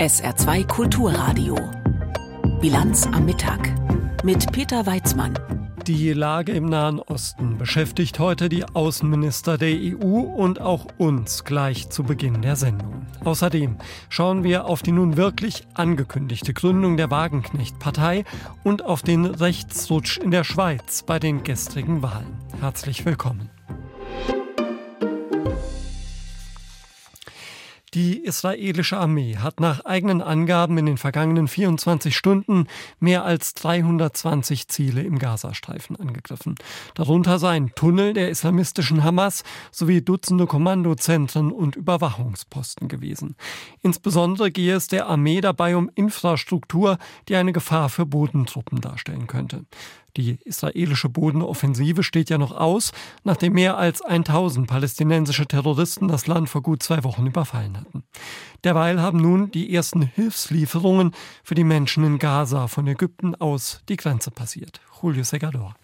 SR2 Kulturradio. Bilanz am Mittag mit Peter Weizmann. Die Lage im Nahen Osten beschäftigt heute die Außenminister der EU und auch uns gleich zu Beginn der Sendung. Außerdem schauen wir auf die nun wirklich angekündigte Gründung der Wagenknecht-Partei und auf den Rechtsrutsch in der Schweiz bei den gestrigen Wahlen. Herzlich willkommen. Die israelische Armee hat nach eigenen Angaben in den vergangenen 24 Stunden mehr als 320 Ziele im Gazastreifen angegriffen. Darunter seien Tunnel der islamistischen Hamas sowie Dutzende Kommandozentren und Überwachungsposten gewesen. Insbesondere gehe es der Armee dabei um Infrastruktur, die eine Gefahr für Bodentruppen darstellen könnte. Die israelische Bodenoffensive steht ja noch aus, nachdem mehr als 1000 palästinensische Terroristen das Land vor gut zwei Wochen überfallen hatten. Derweil haben nun die ersten Hilfslieferungen für die Menschen in Gaza von Ägypten aus die Grenze passiert. Julio Segador.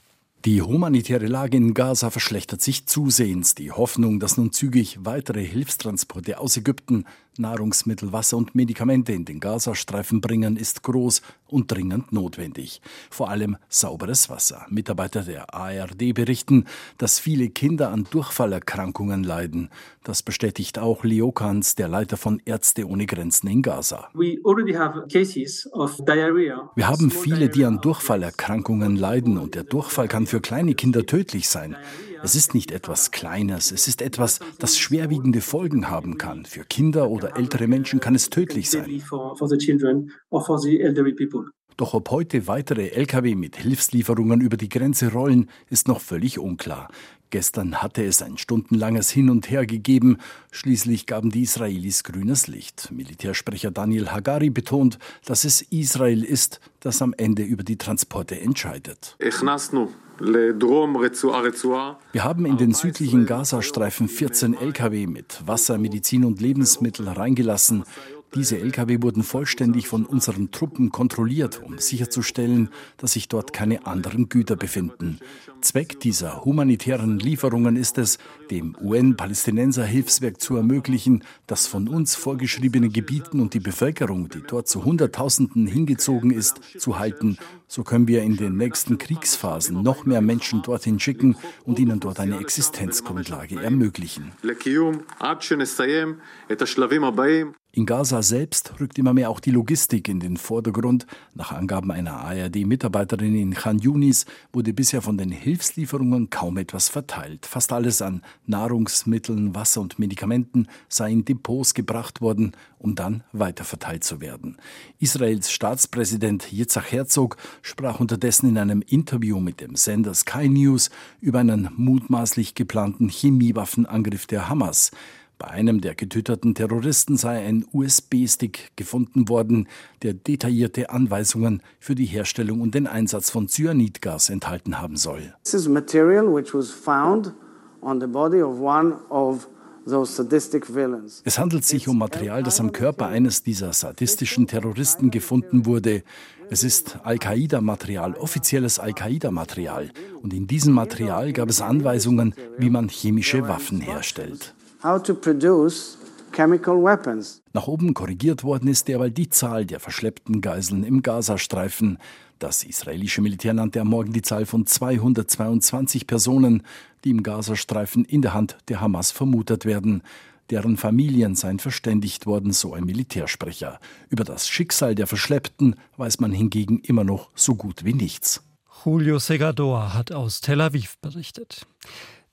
Die humanitäre Lage in Gaza verschlechtert sich zusehends. Die Hoffnung, dass nun zügig weitere Hilfstransporte aus Ägypten Nahrungsmittel, Wasser und Medikamente in den Gazastreifen bringen, ist groß und dringend notwendig. Vor allem sauberes Wasser. Mitarbeiter der ARD berichten, dass viele Kinder an Durchfallerkrankungen leiden. Das bestätigt auch Leo Kanz, der Leiter von Ärzte ohne Grenzen in Gaza. Wir haben viele, die an Durchfallerkrankungen leiden und der Durchfall kann für kleine Kinder tödlich sein. Es ist nicht etwas Kleines, es ist etwas, das schwerwiegende Folgen haben kann. Für Kinder oder ältere Menschen kann es tödlich sein. Doch ob heute weitere Lkw mit Hilfslieferungen über die Grenze rollen, ist noch völlig unklar. Gestern hatte es ein stundenlanges Hin und Her gegeben. Schließlich gaben die Israelis grünes Licht. Militärsprecher Daniel Hagari betont, dass es Israel ist, das am Ende über die Transporte entscheidet. Wir haben in den südlichen Gazastreifen 14 Lkw mit Wasser, Medizin und Lebensmittel reingelassen. Diese Lkw wurden vollständig von unseren Truppen kontrolliert, um sicherzustellen, dass sich dort keine anderen Güter befinden. Zweck dieser humanitären Lieferungen ist es, dem UN-Palästinenser-Hilfswerk zu ermöglichen, das von uns vorgeschriebene Gebieten und die Bevölkerung, die dort zu Hunderttausenden hingezogen ist, zu halten. So können wir in den nächsten Kriegsphasen noch mehr Menschen dorthin schicken und ihnen dort eine Existenzgrundlage ermöglichen. In Gaza selbst rückt immer mehr auch die Logistik in den Vordergrund. Nach Angaben einer ARD-Mitarbeiterin in Khan Yunis wurde bisher von den Hilfslieferungen kaum etwas verteilt. Fast alles an Nahrungsmitteln, Wasser und Medikamenten sei in Depots gebracht worden, um dann weiterverteilt zu werden. Israels Staatspräsident Yitzhak Herzog sprach unterdessen in einem Interview mit dem Sender Sky News über einen mutmaßlich geplanten Chemiewaffenangriff der Hamas. Bei einem der getöteten Terroristen sei ein USB-Stick gefunden worden, der detaillierte Anweisungen für die Herstellung und den Einsatz von Cyanidgas enthalten haben soll. This is material which was found on the body of one of es handelt sich um Material, das am Körper eines dieser sadistischen Terroristen gefunden wurde. Es ist Al-Qaida-Material, offizielles Al-Qaida-Material. Und in diesem Material gab es Anweisungen, wie man chemische Waffen herstellt how to produce chemical weapons. Nach oben korrigiert worden ist derweil die Zahl der verschleppten Geiseln im Gazastreifen. Das israelische Militär nannte am Morgen die Zahl von 222 Personen, die im Gazastreifen in der Hand der Hamas vermutet werden. Deren Familien seien verständigt worden, so ein Militärsprecher. Über das Schicksal der Verschleppten weiß man hingegen immer noch so gut wie nichts. Julio Segador hat aus Tel Aviv berichtet.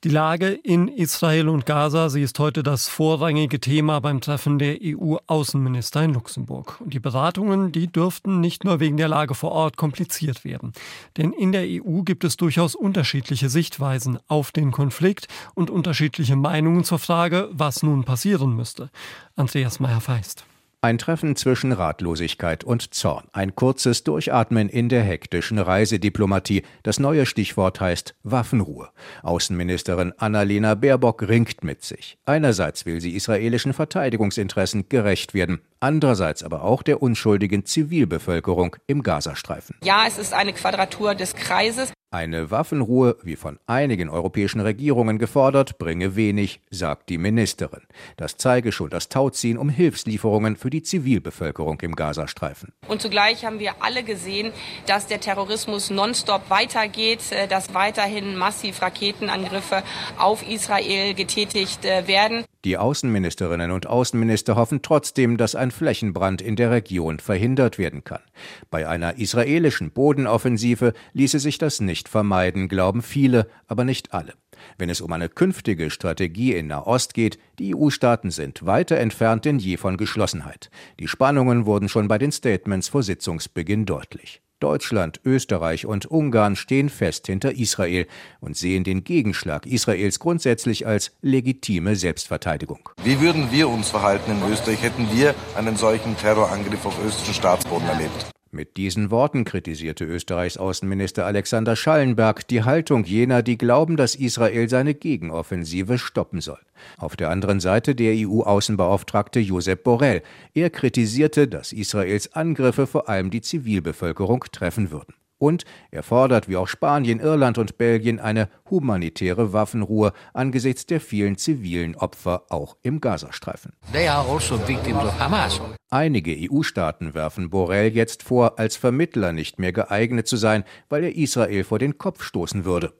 Die Lage in Israel und Gaza, sie ist heute das vorrangige Thema beim Treffen der EU-Außenminister in Luxemburg. Und die Beratungen, die dürften nicht nur wegen der Lage vor Ort kompliziert werden. Denn in der EU gibt es durchaus unterschiedliche Sichtweisen auf den Konflikt und unterschiedliche Meinungen zur Frage, was nun passieren müsste. Andreas Meyer-Feist. Ein Treffen zwischen Ratlosigkeit und Zorn. Ein kurzes Durchatmen in der hektischen Reisediplomatie. Das neue Stichwort heißt Waffenruhe. Außenministerin Annalena Baerbock ringt mit sich. Einerseits will sie israelischen Verteidigungsinteressen gerecht werden, andererseits aber auch der unschuldigen Zivilbevölkerung im Gazastreifen. Ja, es ist eine Quadratur des Kreises. Eine Waffenruhe, wie von einigen europäischen Regierungen gefordert, bringe wenig, sagt die Ministerin. Das zeige schon das Tauziehen um Hilfslieferungen für die Zivilbevölkerung im Gazastreifen. Und zugleich haben wir alle gesehen, dass der Terrorismus nonstop weitergeht, äh, dass weiterhin massiv Raketenangriffe auf Israel getätigt äh, werden. Die Außenministerinnen und Außenminister hoffen trotzdem, dass ein Flächenbrand in der Region verhindert werden kann. Bei einer israelischen Bodenoffensive ließe sich das nicht vermeiden, glauben viele, aber nicht alle. Wenn es um eine künftige Strategie in Nahost geht, die EU-Staaten sind weiter entfernt denn je von Geschlossenheit. Die Spannungen wurden schon bei den Statements vor Sitzungsbeginn deutlich. Deutschland, Österreich und Ungarn stehen fest hinter Israel und sehen den Gegenschlag Israels grundsätzlich als legitime Selbstverteidigung. Wie würden wir uns verhalten in Österreich, hätten wir einen solchen Terrorangriff auf österreichischen Staatsboden erlebt? Mit diesen Worten kritisierte Österreichs Außenminister Alexander Schallenberg die Haltung jener, die glauben, dass Israel seine Gegenoffensive stoppen soll. Auf der anderen Seite der EU-Außenbeauftragte Josep Borrell. Er kritisierte, dass Israels Angriffe vor allem die Zivilbevölkerung treffen würden. Und er fordert, wie auch Spanien, Irland und Belgien, eine humanitäre Waffenruhe angesichts der vielen zivilen Opfer auch im Gazastreifen. Also Einige EU-Staaten werfen Borrell jetzt vor, als Vermittler nicht mehr geeignet zu sein, weil er Israel vor den Kopf stoßen würde.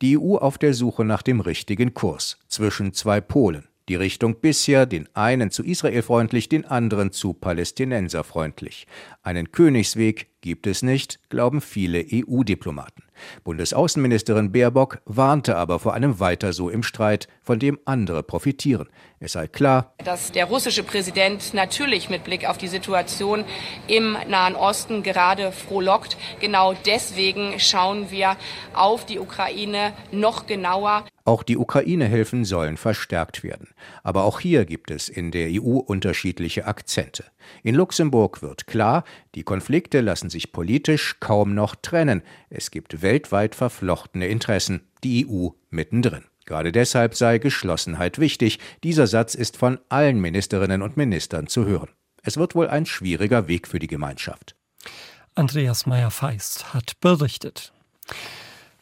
Die EU auf der Suche nach dem richtigen Kurs zwischen zwei Polen. Die Richtung bisher den einen zu Israel freundlich, den anderen zu Palästinenser freundlich. Einen Königsweg gibt es nicht, glauben viele EU-Diplomaten. Bundesaußenministerin Baerbock warnte aber vor einem Weiter so im Streit, von dem andere profitieren. Es sei klar, dass der russische Präsident natürlich mit Blick auf die Situation im Nahen Osten gerade frohlockt. Genau deswegen schauen wir auf die Ukraine noch genauer. Auch die Ukraine-Hilfen sollen verstärkt werden. Aber auch hier gibt es in der EU unterschiedliche Akzente. In Luxemburg wird klar, die Konflikte lassen sich politisch kaum noch trennen. Es gibt weltweit verflochtene Interessen, die EU mittendrin. Gerade deshalb sei Geschlossenheit wichtig. Dieser Satz ist von allen Ministerinnen und Ministern zu hören. Es wird wohl ein schwieriger Weg für die Gemeinschaft. Andreas Meyer-Feist hat berichtet.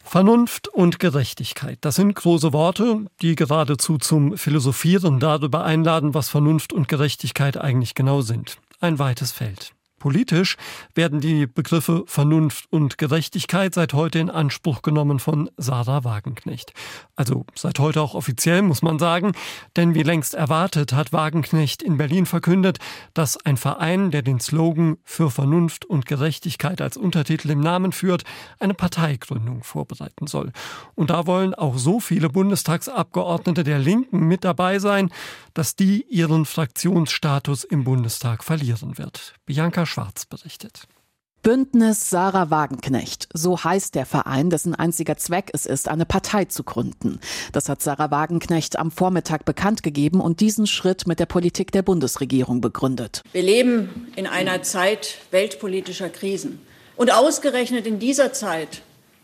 Vernunft und Gerechtigkeit, das sind große Worte, die geradezu zum Philosophieren darüber einladen, was Vernunft und Gerechtigkeit eigentlich genau sind. Ein weites Feld. Politisch werden die Begriffe Vernunft und Gerechtigkeit seit heute in Anspruch genommen von Sarah Wagenknecht. Also seit heute auch offiziell, muss man sagen, denn wie längst erwartet hat Wagenknecht in Berlin verkündet, dass ein Verein, der den Slogan für Vernunft und Gerechtigkeit als Untertitel im Namen führt, eine Parteigründung vorbereiten soll. Und da wollen auch so viele Bundestagsabgeordnete der Linken mit dabei sein, dass die ihren Fraktionsstatus im Bundestag verlieren wird. Bianca Schwarz berichtet. Bündnis Sarah Wagenknecht, so heißt der Verein, dessen einziger Zweck es ist, eine Partei zu gründen. Das hat Sarah Wagenknecht am Vormittag bekannt gegeben und diesen Schritt mit der Politik der Bundesregierung begründet. Wir leben in einer Zeit weltpolitischer Krisen. Und ausgerechnet in dieser Zeit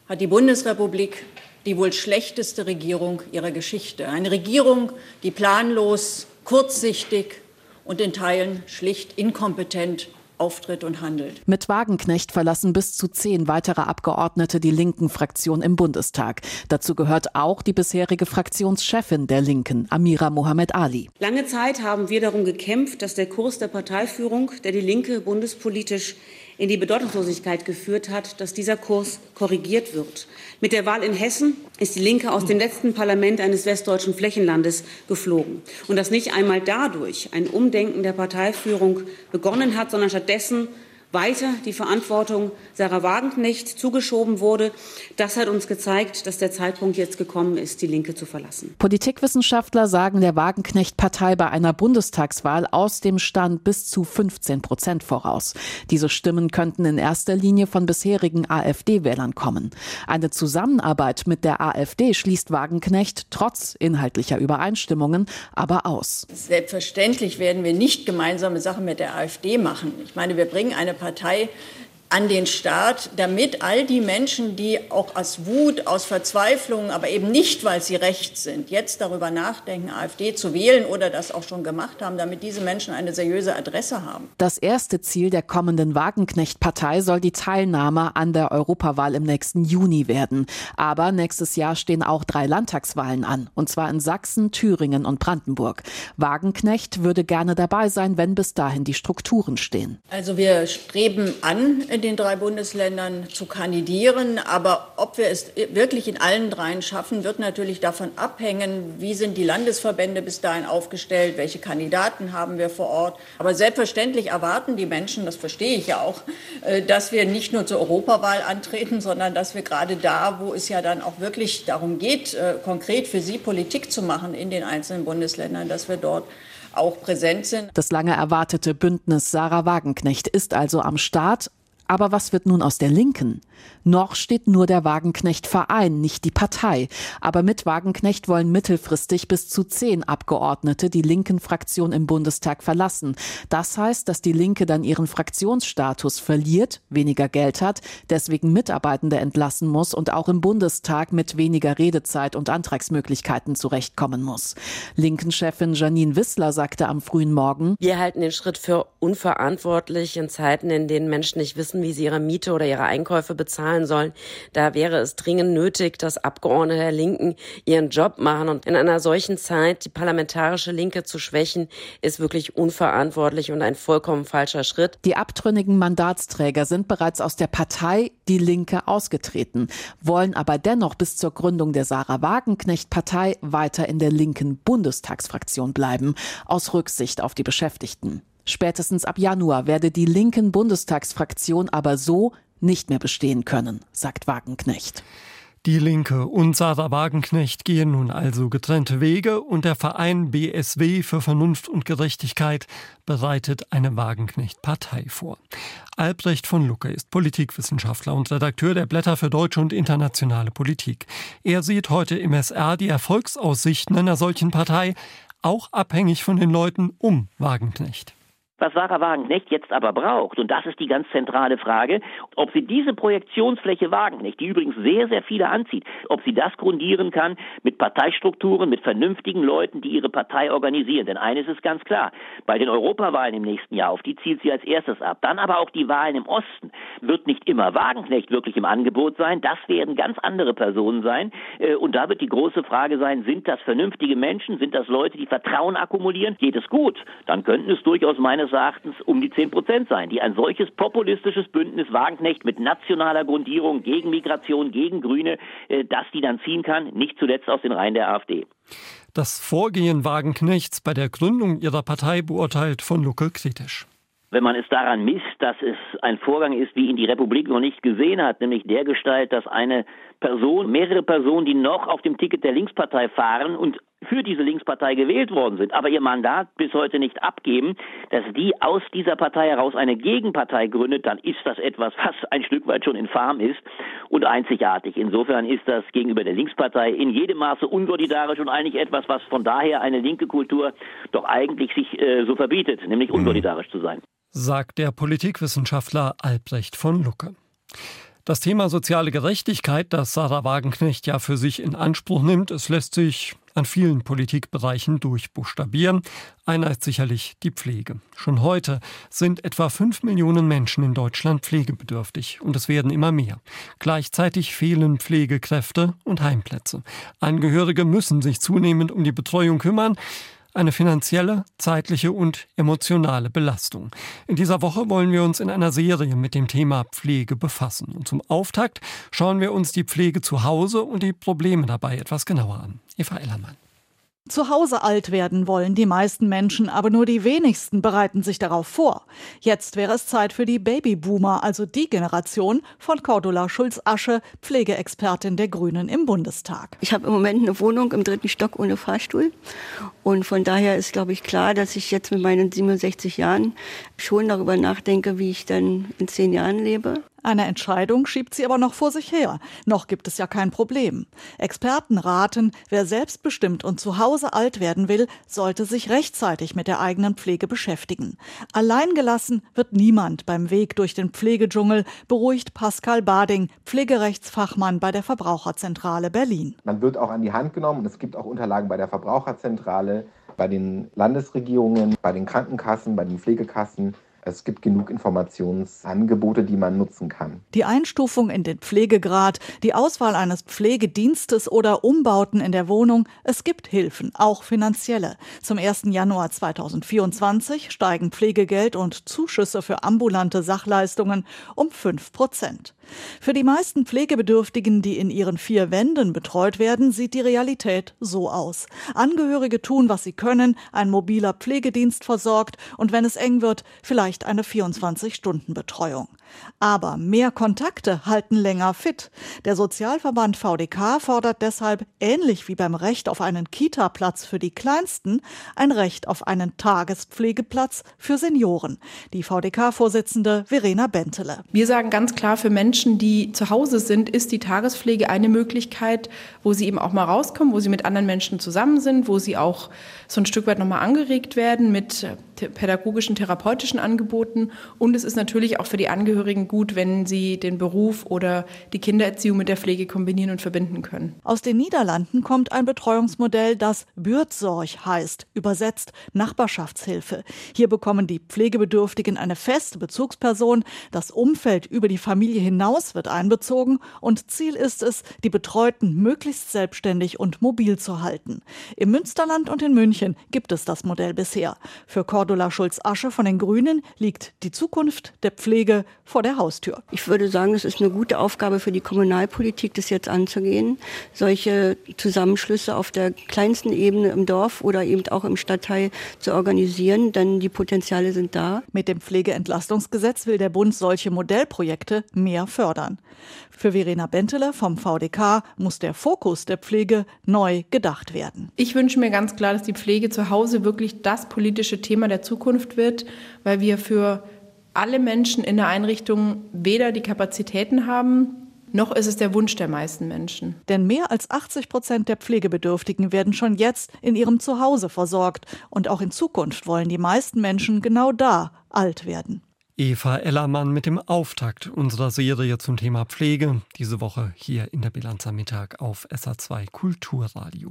hat die Bundesrepublik die wohl schlechteste Regierung ihrer Geschichte. Eine Regierung, die planlos, kurzsichtig und in Teilen schlicht inkompetent auftritt und handelt. Mit Wagenknecht verlassen bis zu zehn weitere Abgeordnete die linken Fraktion im Bundestag. Dazu gehört auch die bisherige Fraktionschefin der Linken, Amira Mohamed Ali. Lange Zeit haben wir darum gekämpft, dass der Kurs der Parteiführung, der die Linke bundespolitisch in die Bedeutungslosigkeit geführt hat, dass dieser Kurs korrigiert wird. Mit der Wahl in Hessen ist die Linke aus dem letzten Parlament eines westdeutschen Flächenlandes geflogen. Und dass nicht einmal dadurch ein Umdenken der Parteiführung begonnen hat, sondern stattdessen weiter die Verantwortung Sarah Wagenknecht zugeschoben wurde. Das hat uns gezeigt, dass der Zeitpunkt jetzt gekommen ist, die Linke zu verlassen. Politikwissenschaftler sagen der Wagenknecht-Partei bei einer Bundestagswahl aus dem Stand bis zu 15 Prozent voraus. Diese Stimmen könnten in erster Linie von bisherigen AfD-Wählern kommen. Eine Zusammenarbeit mit der AfD schließt Wagenknecht trotz inhaltlicher Übereinstimmungen aber aus. Selbstverständlich werden wir nicht gemeinsame Sachen mit der AfD machen. Ich meine, wir bringen eine Partei an den Staat, damit all die Menschen, die auch aus Wut, aus Verzweiflung, aber eben nicht, weil sie rechts sind, jetzt darüber nachdenken, AfD zu wählen oder das auch schon gemacht haben, damit diese Menschen eine seriöse Adresse haben. Das erste Ziel der kommenden Wagenknecht-Partei soll die Teilnahme an der Europawahl im nächsten Juni werden. Aber nächstes Jahr stehen auch drei Landtagswahlen an, und zwar in Sachsen, Thüringen und Brandenburg. Wagenknecht würde gerne dabei sein, wenn bis dahin die Strukturen stehen. Also wir streben an, in den drei Bundesländern zu kandidieren. Aber ob wir es wirklich in allen dreien schaffen, wird natürlich davon abhängen, wie sind die Landesverbände bis dahin aufgestellt, welche Kandidaten haben wir vor Ort. Aber selbstverständlich erwarten die Menschen, das verstehe ich ja auch, äh, dass wir nicht nur zur Europawahl antreten, sondern dass wir gerade da, wo es ja dann auch wirklich darum geht, äh, konkret für sie Politik zu machen in den einzelnen Bundesländern, dass wir dort auch präsent sind. Das lange erwartete Bündnis Sarah Wagenknecht ist also am Start. Aber was wird nun aus der Linken? Noch steht nur der Wagenknecht-Verein, nicht die Partei. Aber mit Wagenknecht wollen mittelfristig bis zu zehn Abgeordnete die linken Fraktion im Bundestag verlassen. Das heißt, dass die Linke dann ihren Fraktionsstatus verliert, weniger Geld hat, deswegen Mitarbeitende entlassen muss und auch im Bundestag mit weniger Redezeit und Antragsmöglichkeiten zurechtkommen muss. Linken-Chefin Janine Wissler sagte am frühen Morgen, Wir halten den Schritt für unverantwortlich in Zeiten, in denen Menschen nicht wissen, wie sie ihre Miete oder ihre Einkäufe bezahlen sollen. Da wäre es dringend nötig, dass Abgeordnete der Linken ihren Job machen. Und in einer solchen Zeit die parlamentarische Linke zu schwächen, ist wirklich unverantwortlich und ein vollkommen falscher Schritt. Die abtrünnigen Mandatsträger sind bereits aus der Partei Die Linke ausgetreten, wollen aber dennoch bis zur Gründung der Sarah Wagenknecht Partei weiter in der linken Bundestagsfraktion bleiben, aus Rücksicht auf die Beschäftigten. Spätestens ab Januar werde die linken Bundestagsfraktion aber so nicht mehr bestehen können, sagt Wagenknecht. Die Linke und Sarah Wagenknecht gehen nun also getrennte Wege und der Verein BSW für Vernunft und Gerechtigkeit bereitet eine Wagenknecht-Partei vor. Albrecht von Lucke ist Politikwissenschaftler und Redakteur der Blätter für deutsche und internationale Politik. Er sieht heute im SR die Erfolgsaussichten einer solchen Partei auch abhängig von den Leuten um Wagenknecht. Was Sarah Wagenknecht jetzt aber braucht, und das ist die ganz zentrale Frage, ob sie diese Projektionsfläche Wagenknecht, die übrigens sehr, sehr viele anzieht, ob sie das grundieren kann mit Parteistrukturen, mit vernünftigen Leuten, die ihre Partei organisieren. Denn eines ist ganz klar, bei den Europawahlen im nächsten Jahr, auf die zielt sie als erstes ab. Dann aber auch die Wahlen im Osten, wird nicht immer Wagenknecht wirklich im Angebot sein, das werden ganz andere Personen sein. Äh, und da wird die große Frage sein, sind das vernünftige Menschen, sind das Leute, die Vertrauen akkumulieren? Geht es gut? Dann könnten es durchaus meines Erachtens um die 10 Prozent sein, die ein solches populistisches Bündnis Wagenknecht mit nationaler Grundierung gegen Migration, gegen Grüne, äh, dass die dann ziehen kann, nicht zuletzt aus den Reihen der AfD. Das Vorgehen Wagenknechts bei der Gründung ihrer Partei beurteilt von Lucke kritisch wenn man es daran misst, dass es ein Vorgang ist, wie ihn die Republik noch nicht gesehen hat, nämlich der Gestalt, dass eine Person, mehrere Personen, die noch auf dem Ticket der Linkspartei fahren und für diese Linkspartei gewählt worden sind, aber ihr Mandat bis heute nicht abgeben, dass die aus dieser Partei heraus eine Gegenpartei gründet, dann ist das etwas, was ein Stück weit schon infam ist und einzigartig. Insofern ist das gegenüber der Linkspartei in jedem Maße unsolidarisch und eigentlich etwas, was von daher eine linke Kultur doch eigentlich sich äh, so verbietet, nämlich mhm. unsolidarisch zu sein sagt der Politikwissenschaftler Albrecht von Lucke. Das Thema soziale Gerechtigkeit, das Sarah Wagenknecht ja für sich in Anspruch nimmt, es lässt sich an vielen Politikbereichen durchbuchstabieren. Einer ist sicherlich die Pflege. Schon heute sind etwa fünf Millionen Menschen in Deutschland pflegebedürftig und es werden immer mehr. Gleichzeitig fehlen Pflegekräfte und Heimplätze. Angehörige müssen sich zunehmend um die Betreuung kümmern eine finanzielle, zeitliche und emotionale Belastung. In dieser Woche wollen wir uns in einer Serie mit dem Thema Pflege befassen. Und zum Auftakt schauen wir uns die Pflege zu Hause und die Probleme dabei etwas genauer an. Eva Ellermann. Zu Hause alt werden wollen die meisten Menschen, aber nur die wenigsten bereiten sich darauf vor. Jetzt wäre es Zeit für die Babyboomer, also die Generation von Cordula Schulz-Asche, Pflegeexpertin der Grünen im Bundestag. Ich habe im Moment eine Wohnung im dritten Stock ohne Fahrstuhl. Und von daher ist, glaube ich, klar, dass ich jetzt mit meinen 67 Jahren schon darüber nachdenke, wie ich dann in zehn Jahren lebe. Eine Entscheidung schiebt sie aber noch vor sich her. Noch gibt es ja kein Problem. Experten raten, wer selbstbestimmt und zu Hause alt werden will, sollte sich rechtzeitig mit der eigenen Pflege beschäftigen. Alleingelassen wird niemand beim Weg durch den Pflegedschungel, beruhigt Pascal Bading, Pflegerechtsfachmann bei der Verbraucherzentrale Berlin. Man wird auch an die Hand genommen und es gibt auch Unterlagen bei der Verbraucherzentrale, bei den Landesregierungen, bei den Krankenkassen, bei den Pflegekassen es gibt genug Informationsangebote, die man nutzen kann. Die Einstufung in den Pflegegrad, die Auswahl eines Pflegedienstes oder Umbauten in der Wohnung, es gibt Hilfen, auch finanzielle. Zum 1. Januar 2024 steigen Pflegegeld und Zuschüsse für ambulante Sachleistungen um 5 Prozent. Für die meisten Pflegebedürftigen, die in ihren vier Wänden betreut werden, sieht die Realität so aus. Angehörige tun, was sie können, ein mobiler Pflegedienst versorgt und wenn es eng wird, vielleicht eine 24-Stunden-Betreuung. Aber mehr Kontakte halten länger fit. Der Sozialverband VDK fordert deshalb, ähnlich wie beim Recht auf einen Kita-Platz für die Kleinsten, ein Recht auf einen Tagespflegeplatz für Senioren. Die VDK-Vorsitzende Verena Bentele. Wir sagen ganz klar, für Menschen, Menschen, die zu Hause sind, ist die Tagespflege eine Möglichkeit, wo sie eben auch mal rauskommen, wo sie mit anderen Menschen zusammen sind, wo sie auch so ein Stück weit nochmal angeregt werden mit pädagogischen, therapeutischen Angeboten. Und es ist natürlich auch für die Angehörigen gut, wenn sie den Beruf oder die Kindererziehung mit der Pflege kombinieren und verbinden können. Aus den Niederlanden kommt ein Betreuungsmodell, das Bürzorg heißt, übersetzt Nachbarschaftshilfe. Hier bekommen die Pflegebedürftigen eine feste Bezugsperson. Das Umfeld über die Familie hinaus wird einbezogen und Ziel ist es, die Betreuten möglichst selbstständig und mobil zu halten. Im Münsterland und in München gibt es das Modell bisher. Für Cordula Schulz-Asche von den Grünen liegt die Zukunft der Pflege vor der Haustür. Ich würde sagen, es ist eine gute Aufgabe für die Kommunalpolitik, das jetzt anzugehen, solche Zusammenschlüsse auf der kleinsten Ebene im Dorf oder eben auch im Stadtteil zu organisieren, denn die Potenziale sind da. Mit dem Pflegeentlastungsgesetz will der Bund solche Modellprojekte mehr fördern. Für Verena Benteler vom VDK muss der Fokus der Pflege neu gedacht werden. Ich wünsche mir ganz klar, dass die Pflege zu Hause wirklich das politische Thema der Zukunft wird, weil wir für alle Menschen in der Einrichtung weder die Kapazitäten haben, noch ist es der Wunsch der meisten Menschen. Denn mehr als 80 Prozent der Pflegebedürftigen werden schon jetzt in ihrem Zuhause versorgt. Und auch in Zukunft wollen die meisten Menschen genau da alt werden. Eva Ellermann mit dem Auftakt unserer Serie zum Thema Pflege, diese Woche hier in der Bilanz am Mittag auf SA2 Kulturradio.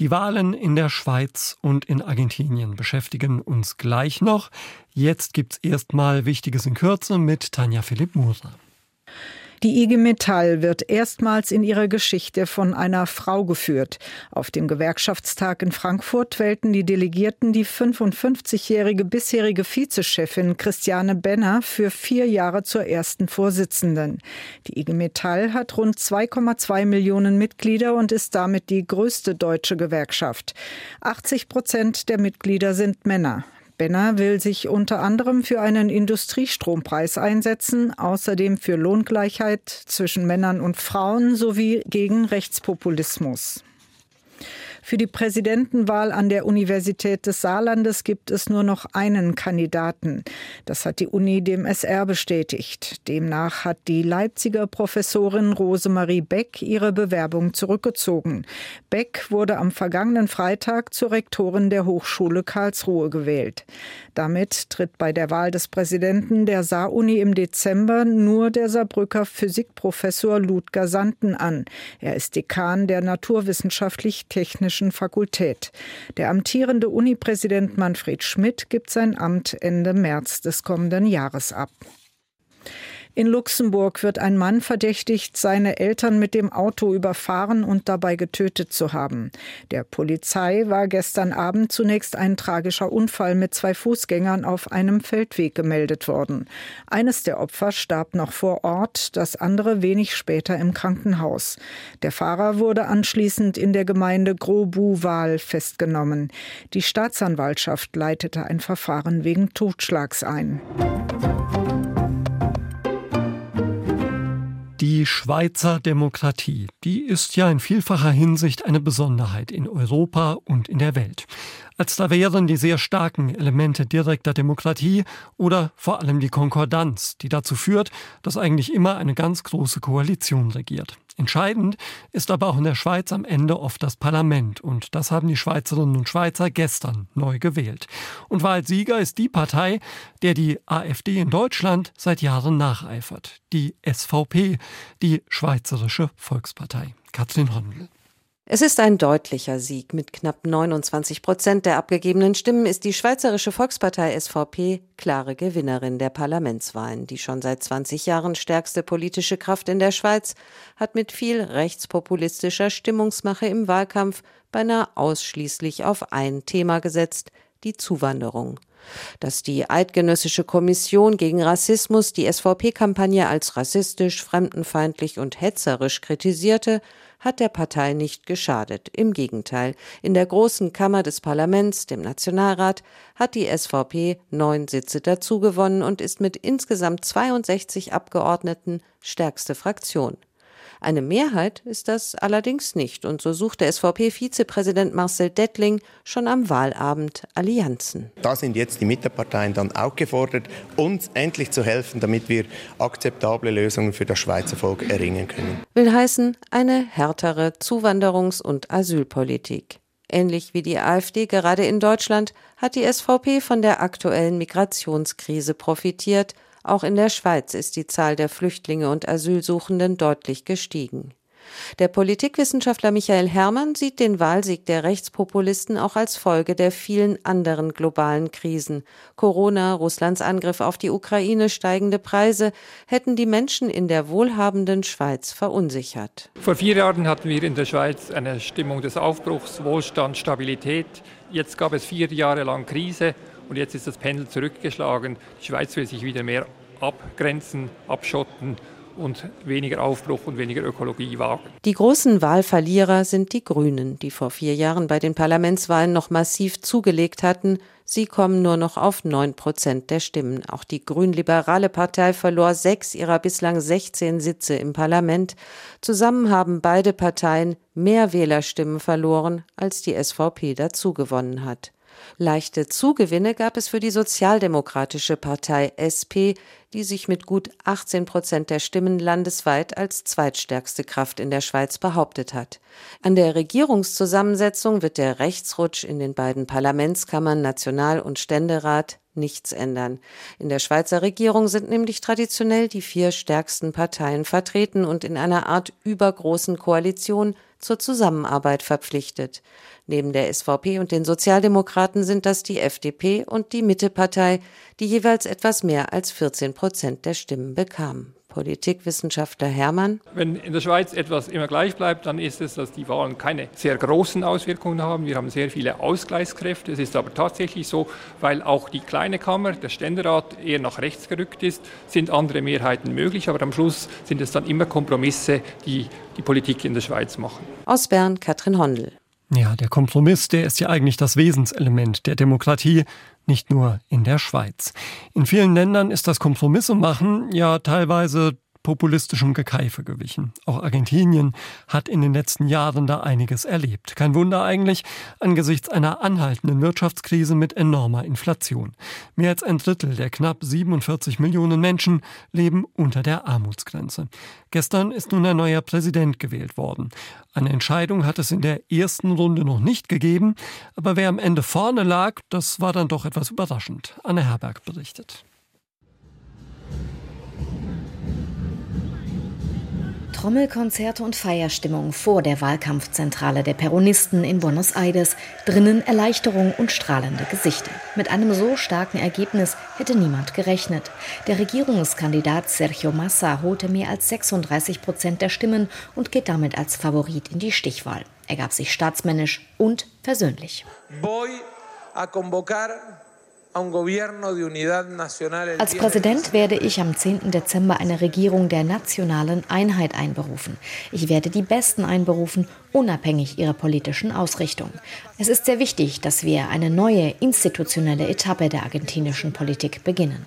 Die Wahlen in der Schweiz und in Argentinien beschäftigen uns gleich noch. Jetzt gibt's erstmal Wichtiges in Kürze mit Tanja Philipp Muser. Die IG Metall wird erstmals in ihrer Geschichte von einer Frau geführt. Auf dem Gewerkschaftstag in Frankfurt wählten die Delegierten die 55-jährige bisherige Vizechefin Christiane Benner für vier Jahre zur ersten Vorsitzenden. Die IG Metall hat rund 2,2 Millionen Mitglieder und ist damit die größte deutsche Gewerkschaft. 80 Prozent der Mitglieder sind Männer. Benner will sich unter anderem für einen Industriestrompreis einsetzen, außerdem für Lohngleichheit zwischen Männern und Frauen sowie gegen Rechtspopulismus. Für die Präsidentenwahl an der Universität des Saarlandes gibt es nur noch einen Kandidaten. Das hat die Uni dem SR bestätigt. Demnach hat die Leipziger Professorin Rosemarie Beck ihre Bewerbung zurückgezogen. Beck wurde am vergangenen Freitag zur Rektorin der Hochschule Karlsruhe gewählt. Damit tritt bei der Wahl des Präsidenten der Saar-Uni im Dezember nur der Saarbrücker Physikprofessor Ludger Sanden an. Er ist Dekan der Naturwissenschaftlich-Technischen Fakultät. Der amtierende Unipräsident Manfred Schmidt gibt sein Amt Ende März des kommenden Jahres ab. In Luxemburg wird ein Mann verdächtigt, seine Eltern mit dem Auto überfahren und dabei getötet zu haben. Der Polizei war gestern Abend zunächst ein tragischer Unfall mit zwei Fußgängern auf einem Feldweg gemeldet worden. Eines der Opfer starb noch vor Ort, das andere wenig später im Krankenhaus. Der Fahrer wurde anschließend in der Gemeinde Grobuval festgenommen. Die Staatsanwaltschaft leitete ein Verfahren wegen Totschlags ein. Die Schweizer Demokratie, die ist ja in vielfacher Hinsicht eine Besonderheit in Europa und in der Welt. als da wären die sehr starken Elemente direkter Demokratie oder vor allem die Konkordanz, die dazu führt, dass eigentlich immer eine ganz große Koalition regiert. Entscheidend ist aber auch in der Schweiz am Ende oft das Parlament und das haben die Schweizerinnen und Schweizer gestern neu gewählt. Und Wahlsieger ist die Partei, der die AfD in Deutschland seit Jahren nacheifert, die SVP, die Schweizerische Volkspartei. Katrin Hondel. Es ist ein deutlicher Sieg. Mit knapp 29 Prozent der abgegebenen Stimmen ist die Schweizerische Volkspartei SVP klare Gewinnerin der Parlamentswahlen. Die schon seit 20 Jahren stärkste politische Kraft in der Schweiz hat mit viel rechtspopulistischer Stimmungsmache im Wahlkampf beinahe ausschließlich auf ein Thema gesetzt, die Zuwanderung. Dass die Eidgenössische Kommission gegen Rassismus die SVP-Kampagne als rassistisch, fremdenfeindlich und hetzerisch kritisierte, hat der Partei nicht geschadet. Im Gegenteil, in der großen Kammer des Parlaments, dem Nationalrat, hat die SVP neun Sitze dazugewonnen und ist mit insgesamt 62 Abgeordneten stärkste Fraktion. Eine Mehrheit ist das allerdings nicht, und so suchte SVP-Vizepräsident Marcel Dettling schon am Wahlabend Allianzen. Da sind jetzt die Mitteparteien dann auch gefordert, uns endlich zu helfen, damit wir akzeptable Lösungen für das Schweizer Volk erringen können. Will heißen, eine härtere Zuwanderungs- und Asylpolitik. Ähnlich wie die AfD gerade in Deutschland hat die SVP von der aktuellen Migrationskrise profitiert auch in der Schweiz ist die Zahl der Flüchtlinge und Asylsuchenden deutlich gestiegen. Der Politikwissenschaftler Michael Herrmann sieht den Wahlsieg der Rechtspopulisten auch als Folge der vielen anderen globalen Krisen. Corona, Russlands Angriff auf die Ukraine, steigende Preise hätten die Menschen in der wohlhabenden Schweiz verunsichert. Vor vier Jahren hatten wir in der Schweiz eine Stimmung des Aufbruchs, Wohlstand, Stabilität. Jetzt gab es vier Jahre lang Krise und jetzt ist das Pendel zurückgeschlagen. Die Schweiz will sich wieder mehr abgrenzen, abschotten und weniger Aufbruch und weniger Ökologie wagen. Die großen Wahlverlierer sind die Grünen, die vor vier Jahren bei den Parlamentswahlen noch massiv zugelegt hatten. Sie kommen nur noch auf neun Prozent der Stimmen. Auch die grünliberale Partei verlor sechs ihrer bislang 16 Sitze im Parlament. Zusammen haben beide Parteien mehr Wählerstimmen verloren, als die SVP dazugewonnen hat. Leichte Zugewinne gab es für die Sozialdemokratische Partei SP, die sich mit gut 18 Prozent der Stimmen landesweit als zweitstärkste Kraft in der Schweiz behauptet hat. An der Regierungszusammensetzung wird der Rechtsrutsch in den beiden Parlamentskammern National- und Ständerat nichts ändern. In der Schweizer Regierung sind nämlich traditionell die vier stärksten Parteien vertreten und in einer Art übergroßen Koalition zur Zusammenarbeit verpflichtet. Neben der SVP und den Sozialdemokraten sind das die FDP und die Mittepartei, die jeweils etwas mehr als 14 Prozent der Stimmen bekamen. Politikwissenschaftler Hermann. Wenn in der Schweiz etwas immer gleich bleibt, dann ist es, dass die Wahlen keine sehr großen Auswirkungen haben. Wir haben sehr viele Ausgleichskräfte. Es ist aber tatsächlich so, weil auch die kleine Kammer, der Ständerat, eher nach rechts gerückt ist, sind andere Mehrheiten möglich. Aber am Schluss sind es dann immer Kompromisse, die die Politik in der Schweiz machen. Aus Bern, Katrin Hondel. Ja, der Kompromiss, der ist ja eigentlich das Wesenselement der Demokratie, nicht nur in der Schweiz. In vielen Ländern ist das Kompromisse machen ja teilweise populistischem Gekeife gewichen. Auch Argentinien hat in den letzten Jahren da einiges erlebt. Kein Wunder eigentlich angesichts einer anhaltenden Wirtschaftskrise mit enormer Inflation. Mehr als ein Drittel der knapp 47 Millionen Menschen leben unter der Armutsgrenze. Gestern ist nun ein neuer Präsident gewählt worden. Eine Entscheidung hat es in der ersten Runde noch nicht gegeben, aber wer am Ende vorne lag, das war dann doch etwas überraschend. Anne Herberg berichtet. Trommelkonzerte und Feierstimmung vor der Wahlkampfzentrale der Peronisten in Buenos Aires, drinnen Erleichterung und strahlende Gesichter. Mit einem so starken Ergebnis hätte niemand gerechnet. Der Regierungskandidat Sergio Massa holte mehr als 36 Prozent der Stimmen und geht damit als Favorit in die Stichwahl. Er gab sich staatsmännisch und persönlich. Voy a convocar als Präsident werde ich am 10. Dezember eine Regierung der nationalen Einheit einberufen. Ich werde die Besten einberufen, unabhängig ihrer politischen Ausrichtung. Es ist sehr wichtig, dass wir eine neue institutionelle Etappe der argentinischen Politik beginnen.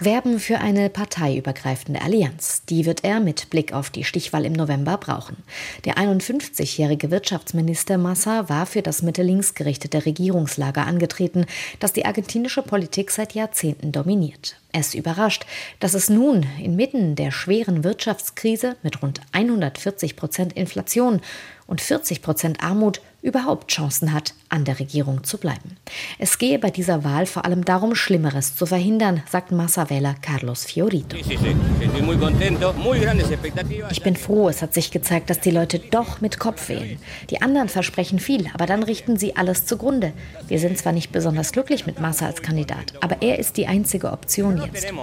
Werben für eine parteiübergreifende Allianz. Die wird er mit Blick auf die Stichwahl im November brauchen. Der 51-jährige Wirtschaftsminister Massa war für das mittellinks gerichtete Regierungslager angetreten, das die argentinische Politik seit Jahrzehnten dominiert. Es überrascht, dass es nun inmitten der schweren Wirtschaftskrise mit rund 140 Prozent Inflation und 40 Prozent Armut überhaupt Chancen hat, an der Regierung zu bleiben. Es gehe bei dieser Wahl vor allem darum, Schlimmeres zu verhindern, sagt Massa-Wähler Carlos Fiorito. Ich bin froh, es hat sich gezeigt, dass die Leute doch mit Kopf wählen. Die anderen versprechen viel, aber dann richten sie alles zugrunde. Wir sind zwar nicht besonders glücklich mit Massa als Kandidat, aber er ist die einzige Option jetzt.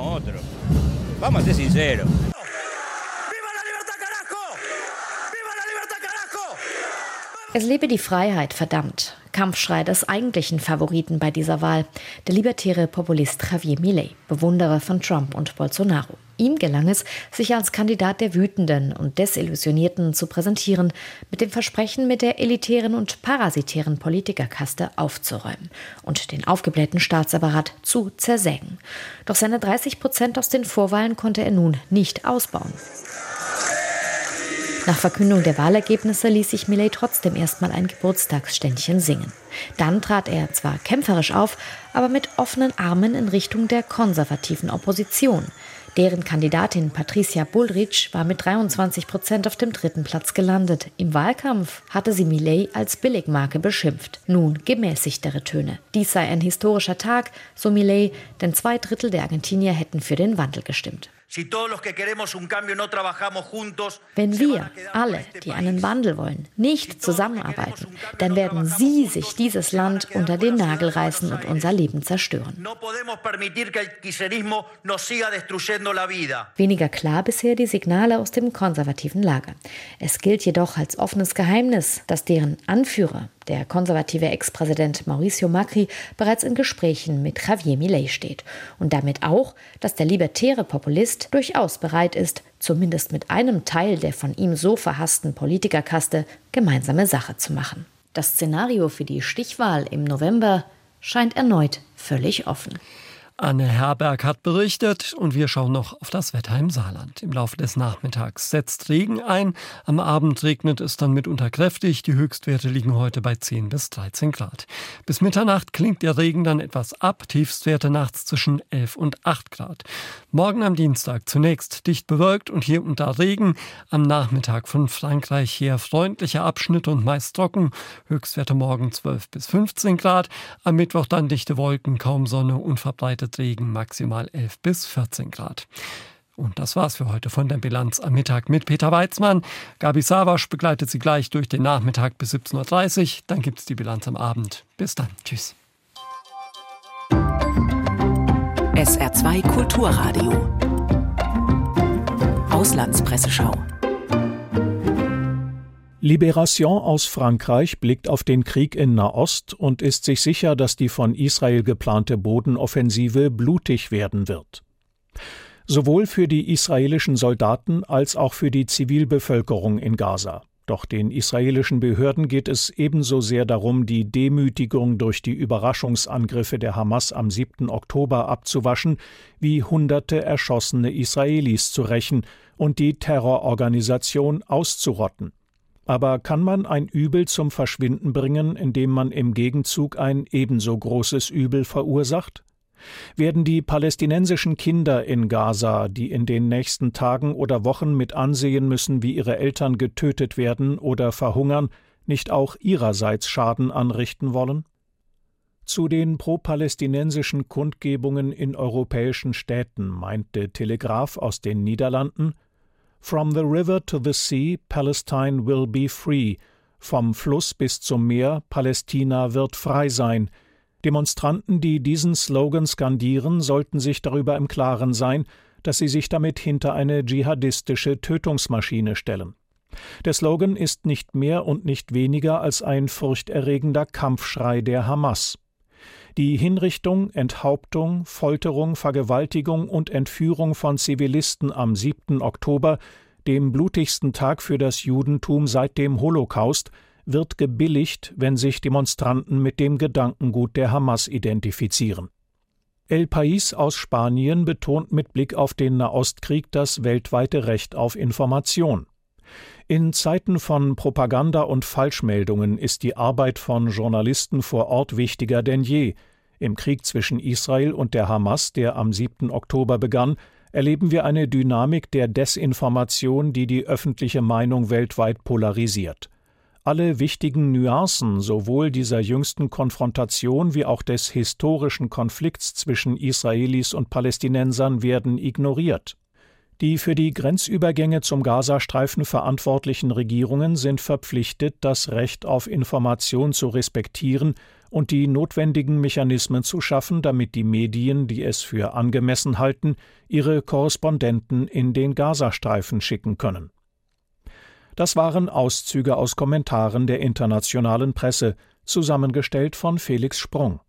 Es lebe die Freiheit, verdammt. Kampfschrei des eigentlichen Favoriten bei dieser Wahl, der libertäre Populist Javier Milei, Bewunderer von Trump und Bolsonaro. Ihm gelang es, sich als Kandidat der Wütenden und Desillusionierten zu präsentieren, mit dem Versprechen, mit der elitären und parasitären Politikerkaste aufzuräumen und den aufgeblähten Staatsapparat zu zersägen. Doch seine 30 Prozent aus den Vorwahlen konnte er nun nicht ausbauen. Nach Verkündung der Wahlergebnisse ließ sich Millet trotzdem erstmal ein Geburtstagsständchen singen. Dann trat er zwar kämpferisch auf, aber mit offenen Armen in Richtung der konservativen Opposition. Deren Kandidatin Patricia Bullrich war mit 23 Prozent auf dem dritten Platz gelandet. Im Wahlkampf hatte sie Millet als Billigmarke beschimpft. Nun gemäßigtere Töne. Dies sei ein historischer Tag, so Millet, denn zwei Drittel der Argentinier hätten für den Wandel gestimmt. Wenn wir alle, die einen Wandel wollen, nicht zusammenarbeiten, dann werden Sie sich dieses Land unter den Nagel reißen und unser Leben zerstören. Weniger klar bisher die Signale aus dem konservativen Lager. Es gilt jedoch als offenes Geheimnis, dass deren Anführer, der konservative Ex-Präsident Mauricio Macri bereits in Gesprächen mit Javier Milei steht und damit auch, dass der libertäre Populist durchaus bereit ist, zumindest mit einem Teil der von ihm so verhassten Politikerkaste gemeinsame Sache zu machen. Das Szenario für die Stichwahl im November scheint erneut völlig offen. Anne Herberg hat berichtet und wir schauen noch auf das Wetter im Saarland. Im Laufe des Nachmittags setzt Regen ein. Am Abend regnet es dann mitunter kräftig. Die Höchstwerte liegen heute bei 10 bis 13 Grad. Bis Mitternacht klingt der Regen dann etwas ab. Tiefstwerte nachts zwischen 11 und 8 Grad. Morgen am Dienstag zunächst dicht bewölkt und hier und da Regen. Am Nachmittag von Frankreich her freundliche Abschnitte und meist trocken. Höchstwerte morgen 12 bis 15 Grad. Am Mittwoch dann dichte Wolken, kaum Sonne, unverbreitet Regen maximal 11 bis 14 Grad. Und das war's für heute von der Bilanz am Mittag mit Peter Weizmann. Gabi Sawasch begleitet Sie gleich durch den Nachmittag bis 17.30 Uhr. Dann gibt's die Bilanz am Abend. Bis dann. Tschüss. SR2 Kulturradio. Auslandspresseschau. Libération aus Frankreich blickt auf den Krieg in Nahost und ist sich sicher, dass die von Israel geplante Bodenoffensive blutig werden wird. Sowohl für die israelischen Soldaten als auch für die Zivilbevölkerung in Gaza. Doch den israelischen Behörden geht es ebenso sehr darum, die Demütigung durch die Überraschungsangriffe der Hamas am 7. Oktober abzuwaschen, wie hunderte erschossene Israelis zu rächen und die Terrororganisation auszurotten. Aber kann man ein Übel zum Verschwinden bringen, indem man im Gegenzug ein ebenso großes Übel verursacht? Werden die palästinensischen Kinder in Gaza, die in den nächsten Tagen oder Wochen mit ansehen müssen, wie ihre Eltern getötet werden oder verhungern, nicht auch ihrerseits Schaden anrichten wollen? Zu den pro-palästinensischen Kundgebungen in europäischen Städten meinte Telegraph aus den Niederlanden From the river to the sea, Palestine will be free. Vom Fluss bis zum Meer, Palästina wird frei sein. Demonstranten, die diesen Slogan skandieren, sollten sich darüber im Klaren sein, dass sie sich damit hinter eine dschihadistische Tötungsmaschine stellen. Der Slogan ist nicht mehr und nicht weniger als ein furchterregender Kampfschrei der Hamas. Die Hinrichtung, Enthauptung, Folterung, Vergewaltigung und Entführung von Zivilisten am 7. Oktober, dem blutigsten Tag für das Judentum seit dem Holocaust, wird gebilligt, wenn sich Demonstranten mit dem Gedankengut der Hamas identifizieren. El País aus Spanien betont mit Blick auf den Nahostkrieg das weltweite Recht auf Information. In Zeiten von Propaganda und Falschmeldungen ist die Arbeit von Journalisten vor Ort wichtiger denn je. Im Krieg zwischen Israel und der Hamas, der am 7. Oktober begann, erleben wir eine Dynamik der Desinformation, die die öffentliche Meinung weltweit polarisiert. Alle wichtigen Nuancen sowohl dieser jüngsten Konfrontation wie auch des historischen Konflikts zwischen Israelis und Palästinensern werden ignoriert. Die für die Grenzübergänge zum Gazastreifen verantwortlichen Regierungen sind verpflichtet, das Recht auf Information zu respektieren und die notwendigen Mechanismen zu schaffen, damit die Medien, die es für angemessen halten, ihre Korrespondenten in den Gazastreifen schicken können. Das waren Auszüge aus Kommentaren der internationalen Presse, zusammengestellt von Felix Sprung.